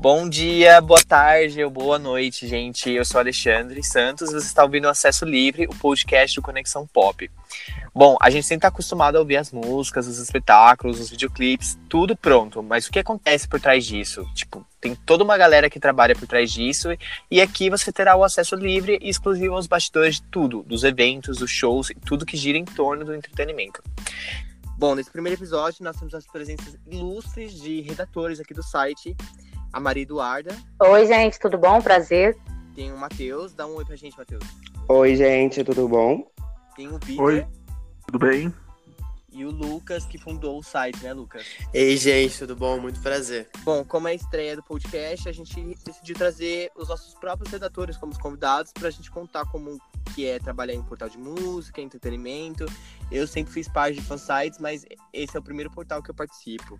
Bom dia, boa tarde ou boa noite, gente. Eu sou Alexandre Santos. Você está ouvindo Acesso Livre, o podcast do Conexão Pop. Bom, a gente sempre está acostumado a ouvir as músicas, os espetáculos, os videoclipes, tudo pronto. Mas o que acontece por trás disso? Tipo, tem toda uma galera que trabalha por trás disso. E aqui você terá o acesso livre e exclusivo aos bastidores de tudo, dos eventos, dos shows e tudo que gira em torno do entretenimento. Bom, nesse primeiro episódio nós temos as presenças ilustres de redatores aqui do site a Maria Eduarda. Oi, gente, tudo bom? Prazer. Tem o Matheus. Dá um oi pra gente, Matheus. Oi, gente, tudo bom? Tem o Vitor. Oi, tudo bem? E o Lucas, que fundou o site, né, Lucas? Ei, gente, tudo bom? Muito prazer. Bom, como é a estreia do podcast, a gente decidiu trazer os nossos próprios redatores como convidados para a gente contar como que é trabalhar em um portal de música, entretenimento. Eu sempre fiz parte de fansites, mas esse é o primeiro portal que eu participo.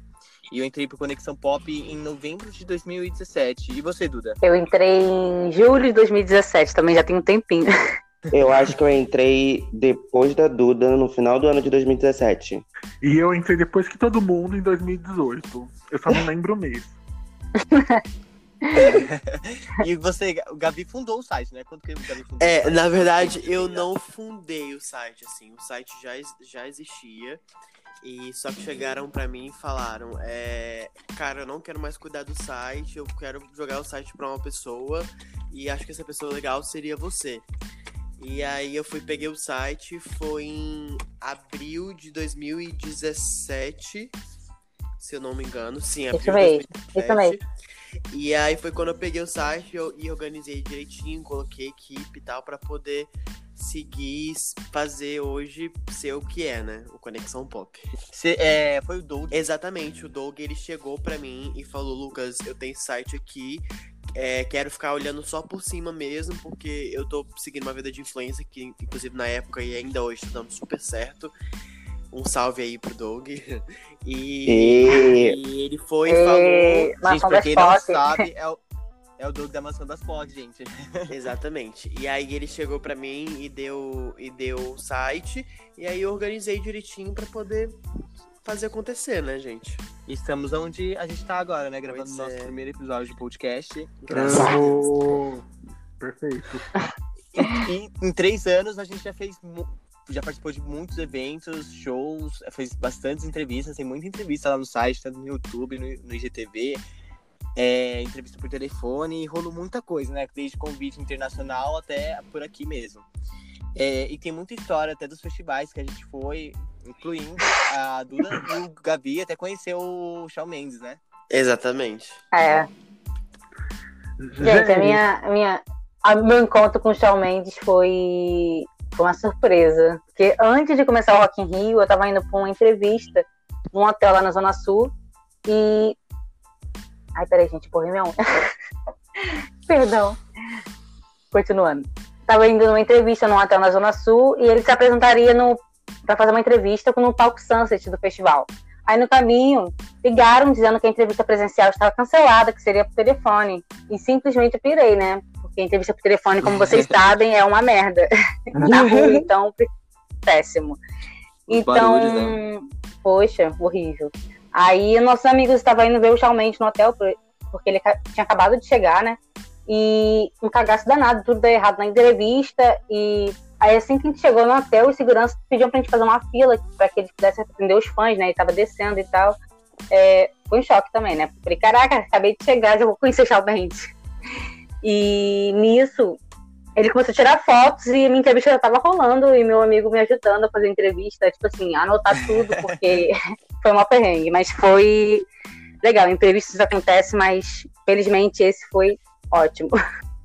E eu entrei pro Conexão Pop em novembro de 2017. E você, Duda? Eu entrei em julho de 2017, também já tem um tempinho. Eu acho que eu entrei depois da Duda, no final do ano de 2017. E eu entrei depois que todo mundo em 2018. Eu só não lembro o mês. e você, o Gabi fundou o site, né? Quando que o Gabi fundou É, na verdade, eu não fundei o site, assim. O site já, já existia. E só que chegaram para mim e falaram: é, Cara, eu não quero mais cuidar do site, eu quero jogar o site para uma pessoa. E acho que essa pessoa legal seria você. E aí eu fui, peguei o site, foi em abril de 2017, se eu não me engano. Sim, abril isso mesmo, de 2017. Isso mesmo. E aí foi quando eu peguei o site eu, e organizei direitinho, coloquei equipe e tal, para poder seguir, fazer hoje ser o que é, né? O Conexão Pop. Cê, é, foi o Doug. Exatamente, o Doug ele chegou para mim e falou: Lucas, eu tenho site aqui é, quero ficar olhando só por cima mesmo, porque eu tô seguindo uma vida de influência que, inclusive, na época e ainda hoje tá dando super certo. Um salve aí pro Doug. E, e... e ele foi e... falou. Gente, pra quem não sabe, é o, é o Doug da Mansão das Pod, gente. Exatamente. E aí ele chegou para mim e deu e deu o site. E aí eu organizei direitinho para poder fazer acontecer, né, gente? Estamos onde a gente tá agora, né? Gravando o nosso é. primeiro episódio de podcast. Graças a Deus. Perfeito. E, e, em três anos a gente já fez. Já participou de muitos eventos, shows, fez bastantes entrevistas, tem muita entrevista lá no site, tanto no YouTube, no, no IGTV, é, entrevista por telefone, rolou muita coisa, né? Desde convite internacional até por aqui mesmo. É, e tem muita história até dos festivais que a gente foi, incluindo a Duda e o Gabi até conheceu o Shawn Mendes, né? Exatamente. É. Gente, a minha, a minha, a meu encontro com o Shawn Mendes foi, foi uma surpresa. Porque antes de começar o Rock in Rio, eu tava indo pra uma entrevista num hotel lá na Zona Sul. E. Ai, peraí, gente, porra, minha unha. Perdão. Continuando estava indo numa entrevista num hotel na Zona Sul e ele se apresentaria no para fazer uma entrevista no palco Sunset do festival. Aí no caminho, ligaram dizendo que a entrevista presencial estava cancelada, que seria por telefone. E simplesmente eu pirei, né? Porque a entrevista por telefone, como vocês sabem, é uma merda. Na rua, então, péssimo. Então, né? poxa, horrível. Aí nossos amigos estavam indo ver o Shawn Mendes no hotel, porque ele tinha acabado de chegar, né? E um cagaço danado, tudo deu errado na entrevista. E aí, assim que a gente chegou no hotel, os seguranças pediam pra gente fazer uma fila para que eles pudessem atender os fãs, né? Ele tava descendo e tal. É, foi um choque também, né? Falei, caraca, acabei de chegar, já vou conhecer o Mendes. E nisso, ele começou a tirar fotos e minha entrevista já tava rolando e meu amigo me ajudando a fazer entrevista, tipo assim, anotar tudo, porque foi uma perrengue, mas foi legal. Entrevistas acontecem, mas felizmente esse foi Ótimo.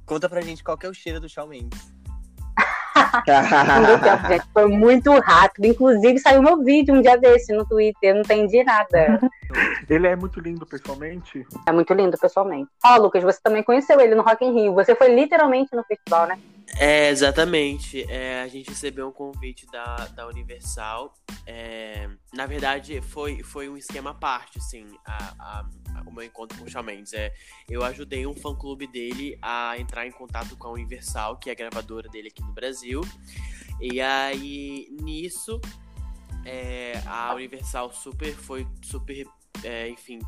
Conta pra gente qual que é o cheiro do Shawn Mendes. não deu tempo, gente. Foi muito rápido. Inclusive, saiu meu vídeo um dia desse no Twitter. Eu não entendi nada. Ele é muito lindo pessoalmente? É muito lindo pessoalmente. Ó, oh, Lucas, você também conheceu ele no Rock in Rio. Você foi literalmente no festival, né? É, exatamente. É, a gente recebeu um convite da, da Universal. É, na verdade, foi, foi um esquema à parte, assim, a, a, o meu encontro com o Shawn Mendes. É, eu ajudei um fã-clube dele a entrar em contato com a Universal, que é a gravadora dele aqui no Brasil. E aí, nisso, é, a Universal super foi super, é, enfim,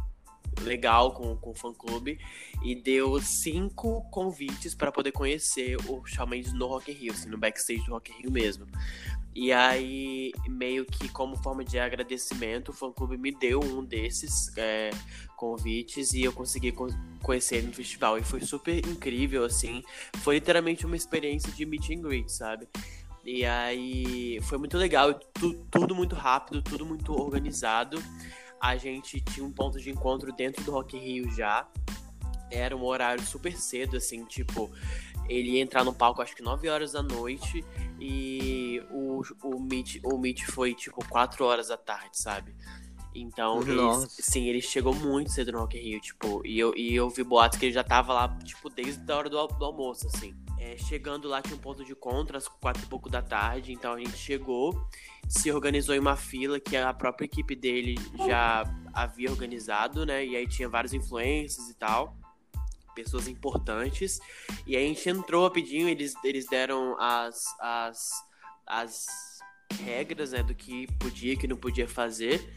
legal com, com o fã-clube e deu cinco convites para poder conhecer o Shawn Mendes no Rock in Rio, assim, no backstage do Rock in Rio mesmo. E aí, meio que como forma de agradecimento, o fã-clube me deu um desses é, convites e eu consegui co conhecer ele no festival. E foi super incrível, assim. Foi literalmente uma experiência de meet and greet, sabe? E aí foi muito legal, tu, tudo muito rápido, tudo muito organizado. A gente tinha um ponto de encontro dentro do Rock Rio já. Era um horário super cedo, assim, tipo, ele ia entrar no palco acho que 9 horas da noite e o, o, meet, o meet foi tipo 4 horas da tarde, sabe? Então, ele, sim, ele chegou muito cedo no Rock Rio, tipo, e eu, e eu vi boatos que ele já tava lá, tipo, desde a hora do, do almoço, assim. É, chegando lá tinha um ponto de encontro às quatro e pouco da tarde, então a gente chegou, se organizou em uma fila que a própria equipe dele já havia organizado, né? E aí tinha vários influencers e tal pessoas importantes. E aí a gente entrou rapidinho, eles, eles deram as, as, as regras né, do que podia e que não podia fazer.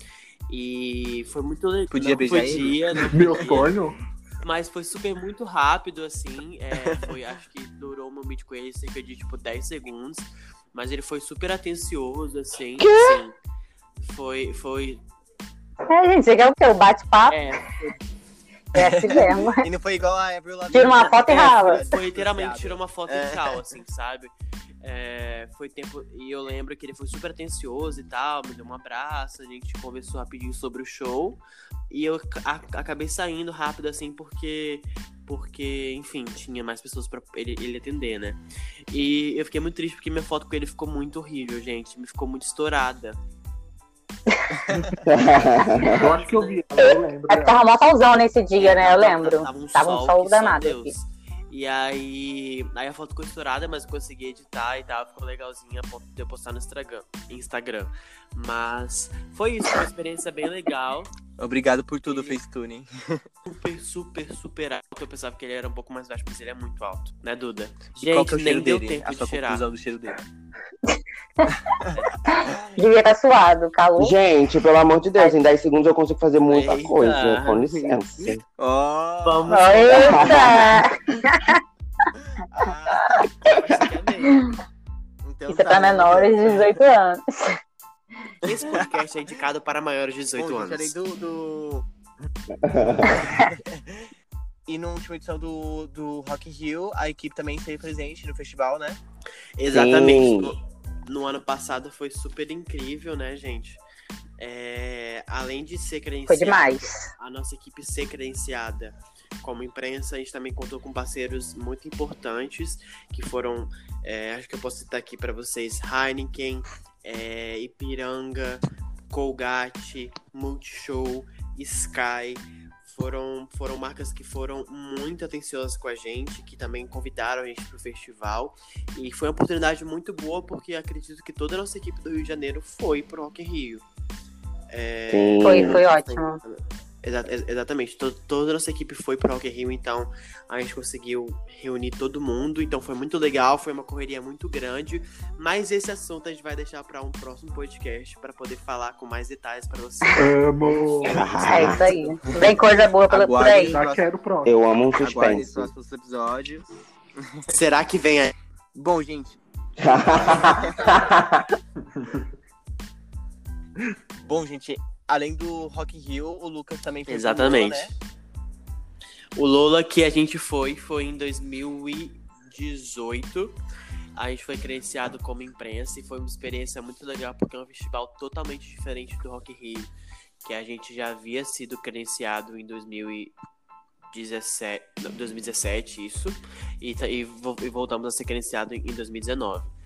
E foi muito legal. Podia beijar podia, ele? Não Meu podia. sonho. Mas foi super muito rápido, assim. É, foi, acho que durou um momento com ele cerca de tipo 10 segundos. Mas ele foi super atencioso, assim. assim foi, foi. É, gente, quer o quê? O bate-papo? É, foi É assim mesmo. E não foi igual a Avril Lavigne. Tira uma foto e É, rala. foi, foi literalmente tirou uma foto É. e tchau, assim, sabe? É, foi tempo. E eu lembro que ele foi super atencioso e tal, me deu um abraço, a gente conversou rapidinho sobre o show. E eu a- acabei saindo rápido, assim, porque. Porque, enfim, tinha mais pessoas pra ele, ele atender, né? E eu fiquei muito triste porque minha foto com ele ficou muito horrível, gente. Me ficou muito estourada. Eu acho que eu vi eu lembro. É que tava mó solzão nesse dia, né? Eu lembro. Tava um Tava um sol, sol que só danado Deus. aqui. E aí, aí a foto ficou estourada, mas eu consegui editar e tal, ficou legalzinha a ponto de eu postar no Instagram. Mas foi isso, foi uma experiência bem legal. Obrigado por tudo, Facetune. Super, super, super alto. Eu pensava que ele era um pouco mais baixo, mas ele é muito alto, né, Duda? E qual que é o nem cheiro deu dele? tempo A de conclusão do cheiro dele. Devia estar suado, calor. Gente, pelo amor de Deus, em 10 segundos eu consigo fazer muita Eita. coisa. Com licença. Oh, Vamos. Eita! Ah, Acho que é mesmo. então Isso é tá, pra né? menores de 18 anos. Esse podcast é indicado para maiores de 18 Bom, anos. do, do... e na última edição do, do Rock in Rio, a equipe também esteve presente no festival, né? Exatamente. No, no ano passado foi super incrível, né, gente? É, além de ser Foi credenciada, demais. a nossa equipe ser credenciada como imprensa, a gente também contou com parceiros muito importantes, que foram, é, acho que eu posso citar aqui para vocês, Heineken, é, Ipiranga, Colgate, Multishow, Sky, foram, foram marcas que foram muito atenciosas com a gente, que também convidaram a gente para o festival. E foi uma oportunidade muito boa, porque acredito que toda a nossa equipe do Rio de Janeiro foi pro Rock in Rio. É. Foi, foi ótimo. Exa- ex- exatamente, To- toda a nossa equipe foi pro Rock Rio, então a gente conseguiu reunir todo mundo, então foi muito legal, foi uma correria muito grande, mas esse assunto a gente vai deixar para um próximo podcast para poder falar com mais detalhes para vocês. Amo. É isso aí. Vem coisa boa pela- por aí. Já quero o próximo. Eu amo um suspense. próximos episódios. Será que vem aí? Bom, gente, bom, gente, além do Rock in Rio, o Lucas também fez Exatamente. um Lola, né? O Lola que a gente foi, foi em 2018. A gente foi credenciado como imprensa e foi uma experiência muito legal porque é um festival totalmente diferente do Rock in Rio, que a gente já havia sido credenciado em 2017, não, 2017 isso, e, tá- e e voltamos a ser credenciado em 2019.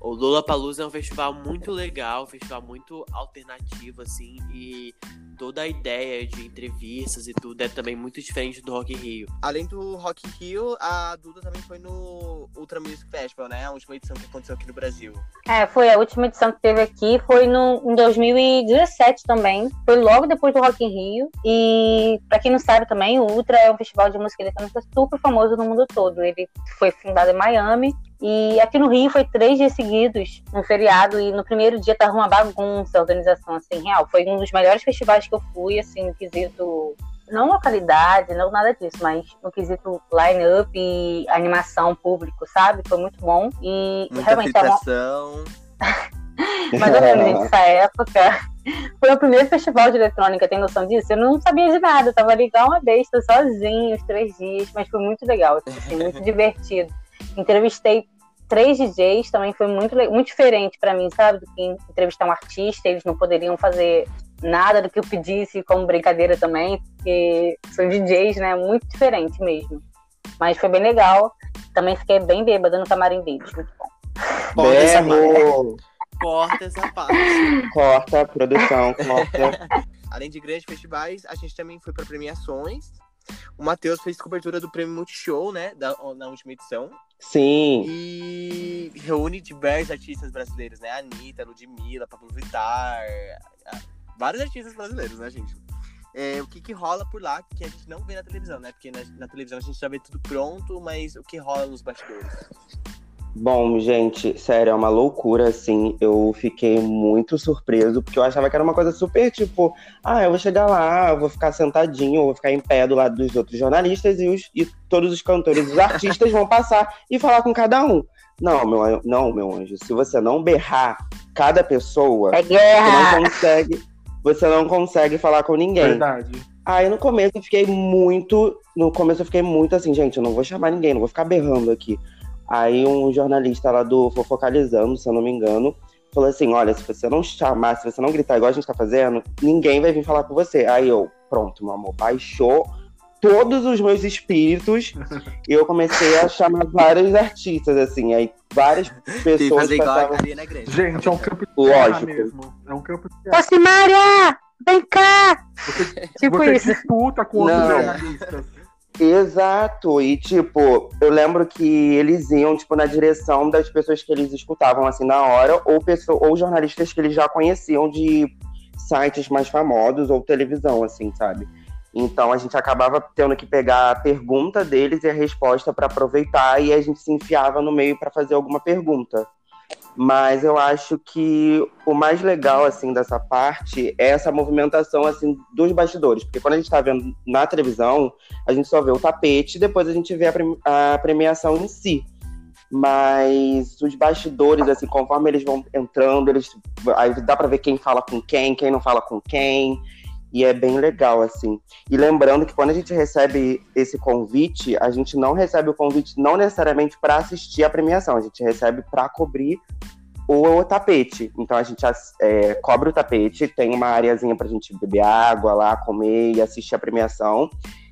O Lollapalooza é um festival muito legal, um festival muito alternativo, assim, e toda a ideia de entrevistas e tudo é também muito diferente do Rock in Rio. Além do Rock in Rio, a Duda também foi no Ultra Music Festival, né? A última edição que aconteceu aqui no Brasil. É, foi a última edição que teve aqui, foi no, em 2017 também. Foi logo depois do Rock in Rio. E pra quem não sabe também, o Ultra é um festival de música eletrônica super famoso no mundo todo. Ele foi fundado em Miami. E aqui no Rio foi três dias seguidos, um feriado, e no primeiro dia tava uma bagunça a organização, assim, real. Foi um dos melhores festivais que eu fui, assim, no quesito não localidade, não nada disso, mas no quesito line-up e animação público, sabe? Foi muito bom. E Muita realmente mais ou menos nessa época. Foi o primeiro festival de eletrônica, tem noção disso? Eu não sabia de nada, eu tava ali igual uma besta, sozinha, os três dias, mas foi muito legal, assim, muito divertido. Entrevistei três DJs, também foi muito, muito diferente pra mim, sabe? Do que entrevistar um artista, eles não poderiam fazer nada do que eu pedisse como brincadeira também, porque são DJs, né? Muito diferente mesmo. Mas foi bem legal. Também fiquei bem bêbada no camarim deles, muito bom. Corta essa Berro! Corta essa parte. Corta, produção, corta. Além de grandes festivais, a gente também foi para premiações. O Matheus fez cobertura do Prêmio Multishow, né? Da, na última edição. Sim, E reúne diversos artistas brasileiros, né? Anitta, Ludmilla, Pablo Vittar. Vários artistas brasileiros, né, gente? É, o que, que rola por lá que a gente não vê na televisão, né? Porque na, na televisão a gente já vê tudo pronto, mas o que rola nos bastidores? Bom, gente, sério, é uma loucura, assim. Eu fiquei muito surpreso, porque eu achava que era uma coisa super tipo, ah, eu vou chegar lá, eu vou ficar sentadinho, eu vou ficar em pé do lado dos outros jornalistas e, os, e todos os cantores, os artistas vão passar e falar com cada um. Não, meu, não, meu anjo, se você não berrar cada pessoa, É você não consegue, você não consegue falar com ninguém. Verdade. Aí no começo eu fiquei muito. No começo eu fiquei muito assim, gente, eu não vou chamar ninguém, não vou ficar berrando aqui. Aí um jornalista lá do Fofocalizando, se eu não me engano, falou assim: olha, se você não chamar, se você não gritar igual a gente tá fazendo, ninguém vai vir falar com você. Aí eu, pronto, meu amor, baixou todos os meus espíritos e eu comecei a chamar vários artistas, assim, aí várias pessoas fazer igual a passavam. Grande. Gente, é um campo de Lógico. mesmo. É um campo de guerra. Ô, Simária! Vem cá! Você, Tipo você isso. disputa com outros Não. jornalistas. Exato, e tipo, eu lembro que eles iam, tipo, na direção das pessoas que eles escutavam, assim, na hora, ou, pessoa, ou jornalistas que eles já conheciam de sites mais famosos ou televisão, assim, sabe? Então a gente acabava tendo que pegar a pergunta deles e a resposta para aproveitar, e a gente se enfiava no meio para fazer alguma pergunta. Mas eu acho que o mais legal, assim, dessa parte é essa movimentação, assim, dos bastidores. Porque quando a gente tá vendo na televisão, a gente só vê o tapete, depois a gente vê a, a premiação em si. Mas os bastidores, assim, conforme eles vão entrando, eles aí dá pra ver quem fala com quem, quem não fala com quem. E é bem legal, assim. E lembrando que quando a gente recebe esse convite, a gente não recebe o convite não necessariamente para assistir a premiação, a gente recebe para cobrir o tapete. Então a gente é, cobre o tapete, tem uma areazinha pra gente beber água lá, comer e assistir a premiação.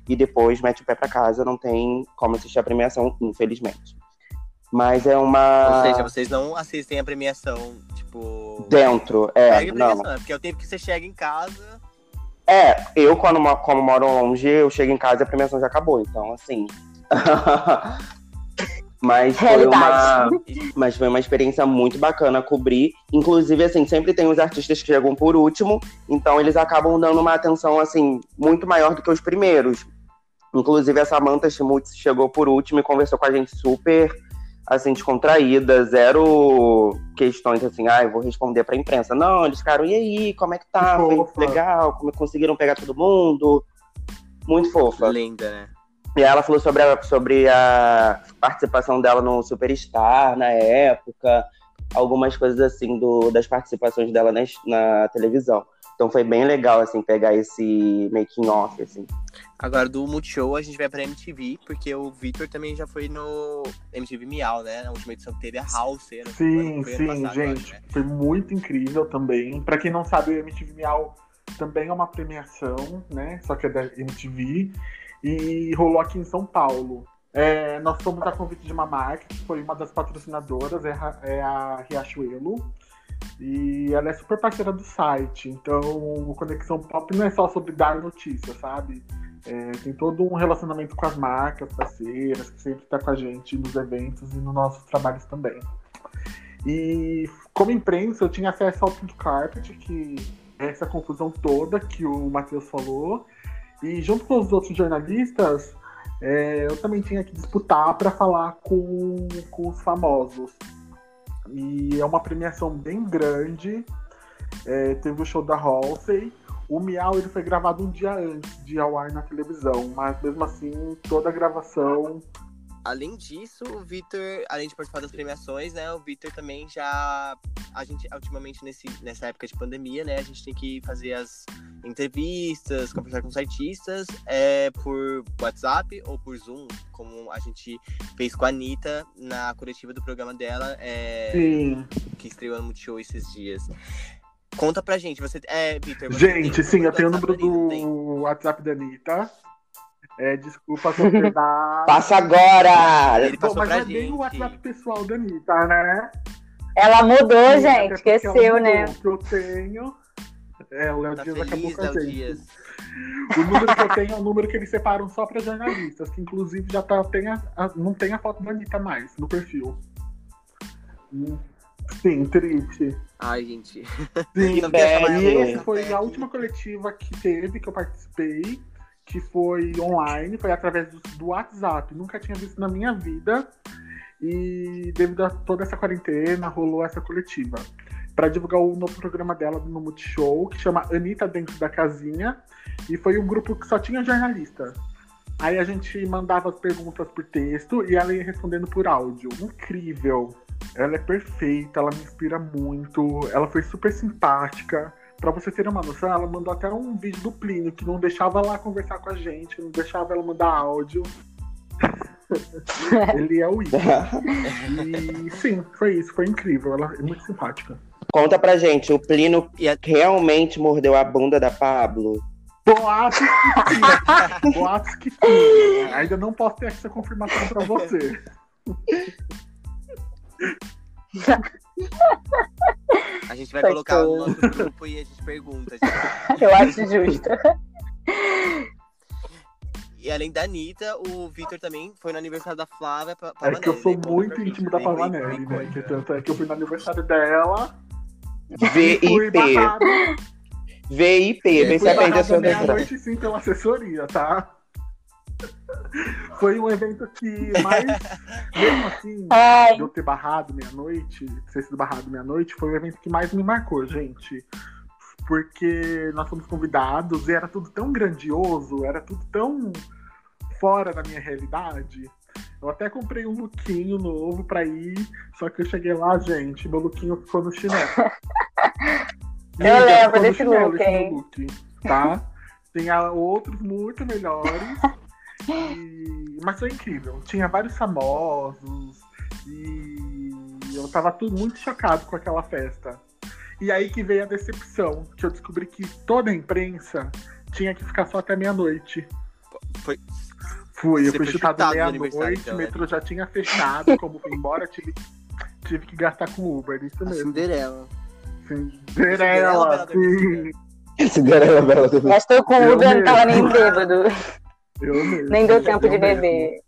E depois mete o pé pra casa, não tem como assistir a premiação, infelizmente. Mas é uma. Ou seja, vocês não assistem a premiação, tipo. Dentro, é. Pega a Não. né? Porque é o tempo que você chega em casa. É, eu, quando mo- como moro longe, eu chego em casa e a premiação já acabou. Então, assim. Mas foi uma. Mas foi uma experiência muito bacana cobrir. Inclusive, assim, sempre tem os artistas que chegam por último, então eles acabam dando uma atenção, assim, muito maior do que os primeiros. Inclusive, a Samantha Schmutz chegou por último e conversou com a gente super, assim, descontraída, zero questões assim, ah, eu vou responder pra imprensa. Não, eles ficaram, e aí, como é que tá? Foi fofa. legal? Como conseguiram pegar todo mundo? Muito fofa. Linda, né? E ela falou sobre a, sobre a participação dela no Superstar na época, algumas coisas assim do, das participações dela na, na televisão. Então foi bem legal, assim, pegar esse making off, assim. Agora, do Multishow, a gente vai pra MTV, porque o Victor também já foi no MTV Miau, né? Na última edição que teve a House. Sim, sim, passado, gente. acho, né? Foi muito incrível também. Pra quem não sabe, o MTV Miau também é uma premiação, né? Só que é da MTV. E rolou aqui em São Paulo. É, nós fomos a convite de uma marca, que foi uma das patrocinadoras, é, a- é a Riachuelo. E ela é super parceira do site. Então, o Conexão Pop não é só sobre dar notícia, sabe? É, tem todo um relacionamento com as marcas parceiras, que sempre tá com a gente nos eventos e nos nossos trabalhos também. E como imprensa, eu tinha acesso ao Pink Carpet, que é essa confusão toda que o Matheus falou. E junto com os outros jornalistas, é, eu também tinha que disputar para falar com, com os famosos. E é uma premiação bem grande. É, teve o show da Halsey. O Miau ele foi gravado um dia antes de ao ar na televisão, mas mesmo assim, toda a gravação. Além disso, o Vitor, além de participar das premiações, né, o Vitor também já. A gente, ultimamente, nesse, nessa época de pandemia, né, a gente tem que fazer as entrevistas, conversar com os artistas é, por WhatsApp ou por Zoom, como a gente fez com a Anitta na coletiva do programa dela, é, Sim. que estreou no Multishow esses dias. Conta pra gente, você. É, Vitor. você Gente, tem sim, eu tenho o número Anitta, tem? do WhatsApp da Anitta. É, desculpa sociedade. Passa agora! Ele Pô, passou mas pra é bem gente. o WhatsApp pessoal da Anitta, né? Ela mudou, Sim, gente, esqueceu, né? O que eu tenho. É, o Léo Tá Dias acabou com a Léo gente. Dias. O número que eu tenho é o número que eles separam só pra jornalistas, que inclusive já tá, tem a- a- não tem a foto da Anitta mais no perfil. Hum, Sim, triste. Ai, gente. Sim, e essa foi a última coletiva que teve, que eu participei, que foi online, foi através do, do WhatsApp. Nunca tinha visto na minha vida. E devido a toda essa quarentena, rolou essa coletiva. Pra divulgar o novo programa dela no Multishow, que chama Anitta Dentro da Casinha. E foi um grupo que só tinha jornalista. Aí a gente mandava as perguntas por texto e ela ia respondendo por áudio. Incrível. Ela é perfeita, ela me inspira muito. Ela foi super simpática. Pra você ter uma noção, ela mandou até um vídeo do Plínio que não deixava ela conversar com a gente, não deixava ela mandar áudio. Ele é o ídolo. E sim, foi isso, foi incrível. Ela é muito simpática. Conta pra gente, o Plino realmente mordeu a bunda da Pablo? Boatos que sim. Boatos que sim. Ainda não posso ter essa confirmação pra você. A gente vai Tá colocar no bom. nosso grupo e a gente pergunta. gente. Eu acho justo. E além da Anitta, o Vitor também foi no aniversário da Flávia. Pa- É que eu sou né? Muito íntimo da Pavanelli, né? Que tanto é que eu fui no aniversário dela. Fui VIP. barrado, VIP, vem se fui aprender a sua à meia-noite sim pela assessoria, tá? Foi um evento que mais, mesmo assim, Ai, de eu ter barrado meia-noite, ter sido barrado meia-noite, foi o evento que mais me marcou, gente. Porque nós fomos convidados e era tudo tão grandioso, era tudo tão fora da minha realidade. Eu até comprei um lookinho novo pra ir, só que eu cheguei lá, gente, meu lookinho ficou no chinelo. Eu lembro ficou no desse chinelo look, hein? look, tá? Tem ah, outros muito melhores. e- Mas foi incrível. Tinha vários famosos. E eu tava tudo muito chocado com aquela festa. E aí que veio a decepção, que eu descobri que toda a imprensa tinha que ficar só até meia-noite. Foi- Fui, eu fui chutado chutado meia-noite, então, o né? metrô já tinha fechado, como fui embora, tive, tive que gastar com Uber, isso A mesmo. Cinderela. Cinderela, Cinderela sim. Cinderela Bela do gastou com Eu Uber, não tava nem mesmo. bêbado. Eu mesmo. Nem deu eu tempo de mesmo. beber.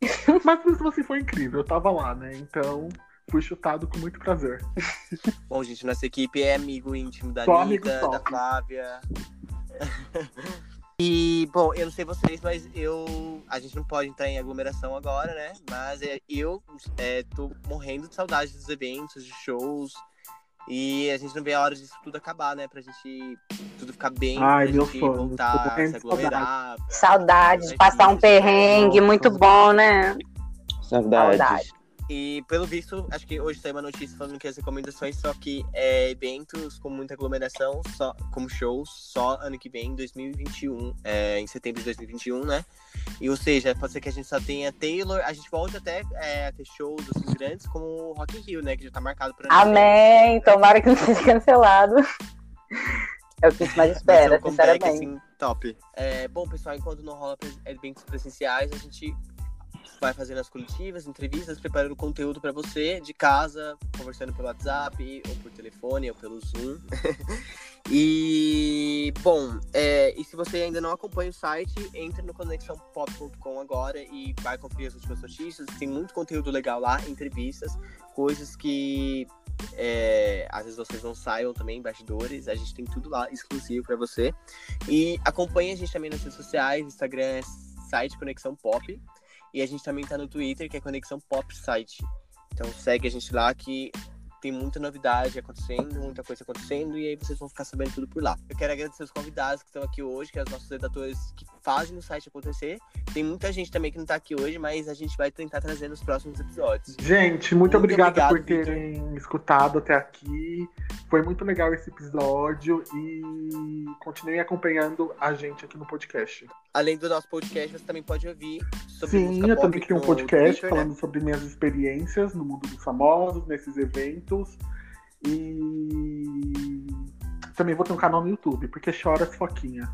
Mas mesmo assim foi incrível, eu tava lá, né? Então fui chutado com muito prazer. Bom, gente, nossa equipe é amigo íntimo da Só Anitta, da Flávia. e, bom, eu não sei vocês, mas eu. A gente não pode entrar em aglomeração agora, né? Mas é, eu é, tô morrendo de saudade dos eventos, de shows. E a gente não vê a hora disso tudo acabar, né? Pra gente tudo ficar bem, Ai, pra gente voltar se de saudade. aglomerar. pra- Saudade de passar um perrengue, muito bom, né? Saudades. Saudade. E pelo visto, acho que hoje saiu uma notícia falando que as recomendações só que é, eventos com muita aglomeração, só, como shows, só ano que vem, 2021, é, em setembro de 2021, né? E ou seja, pode ser que a gente só tenha Taylor, a gente volte até é, a ter shows assim, grandes como o Rock in Rio, né? Que já tá marcado para Amém. Tomara que não seja cancelado. É o que a gente mais espera, um comeback, sinceramente. assim, top. É, bom, pessoal, enquanto não rola eventos presenciais, a gente vai fazendo as coletivas, entrevistas, preparando conteúdo para você de casa, conversando pelo WhatsApp, ou por telefone, ou pelo Zoom. e, bom, é, e se você ainda não acompanha o site, entre no conexãopop.com agora e vai conferir as últimas notícias. Tem muito conteúdo legal lá, entrevistas, coisas que é, às vezes vocês não saiam também, bastidores. A gente tem tudo lá exclusivo para você. E acompanhe a gente também nas redes sociais, Instagram é site Conexão Pop. E a gente também tá no Twitter, que é Conexão Pop Site. Então segue a gente lá que tem muita novidade acontecendo, muita coisa acontecendo, e aí vocês vão ficar sabendo tudo por lá. Eu quero agradecer os convidados que estão aqui hoje, que são os nossos redatores que fazem o site acontecer. Tem muita gente também que não tá aqui hoje, mas a gente vai tentar trazer nos próximos episódios. Gente, muito, muito obrigado, obrigado, por terem Victor. escutado até aqui. Foi muito legal esse episódio e continuem acompanhando a gente aqui no podcast. Além do nosso podcast, você também pode ouvir sobre Sim, eu também tenho um podcast Twitter, né? falando né? sobre minhas experiências no mundo dos famosos, nesses eventos. E também vou ter um canal no YouTube, porque chora foquinha.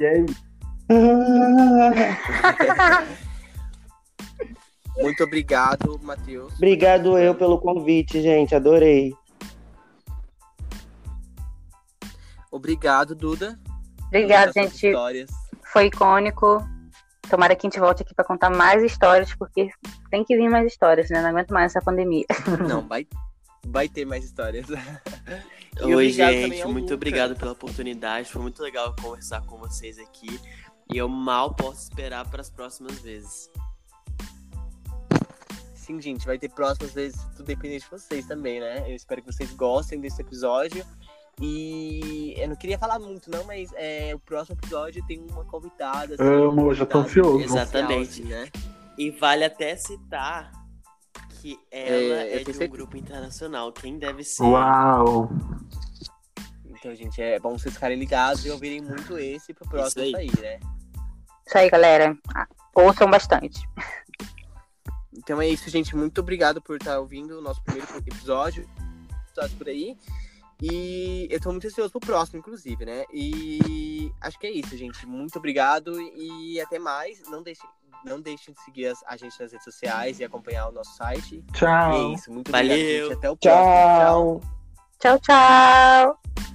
E. Muito obrigado, Matheus. Obrigado eu pelo convite, gente. Adorei. Obrigado, Duda. Obrigado, gente. Histórias. Foi icônico. Tomara que a gente volte aqui para contar mais histórias, porque tem que vir mais histórias, né? Não aguento mais essa pandemia. Não, vai, vai ter mais histórias. Oi, gente, muito Luca. obrigado pela oportunidade. Foi muito legal conversar com vocês aqui. E eu mal posso esperar para as próximas vezes. Sim, gente, vai ter próximas vezes, tudo depende de vocês também, né? Eu espero que vocês gostem desse episódio. E eu não queria falar muito, não, mas é, o próximo episódio tem uma convidada. Assim, Amo, já tô ansioso. Exatamente. né? E vale até citar que ela é, é de um certeza. grupo internacional. Quem deve ser? Uau! Então, gente, é bom vocês ficarem ligados e ouvirem muito esse pro próximo sair, né? Isso aí, galera. Ouçam bastante. Então é isso, gente. Muito obrigado por estar ouvindo o nosso primeiro episódio. Por aí. E eu tô muito ansioso pro próximo, inclusive, né? E acho que é isso, gente. Muito obrigado e até mais. Não deixem, não deixem de seguir a gente nas redes sociais e acompanhar o nosso site. Tchau. E é isso. Muito Valeu. obrigado, gente. Até o próximo. Tchau, tchau. tchau.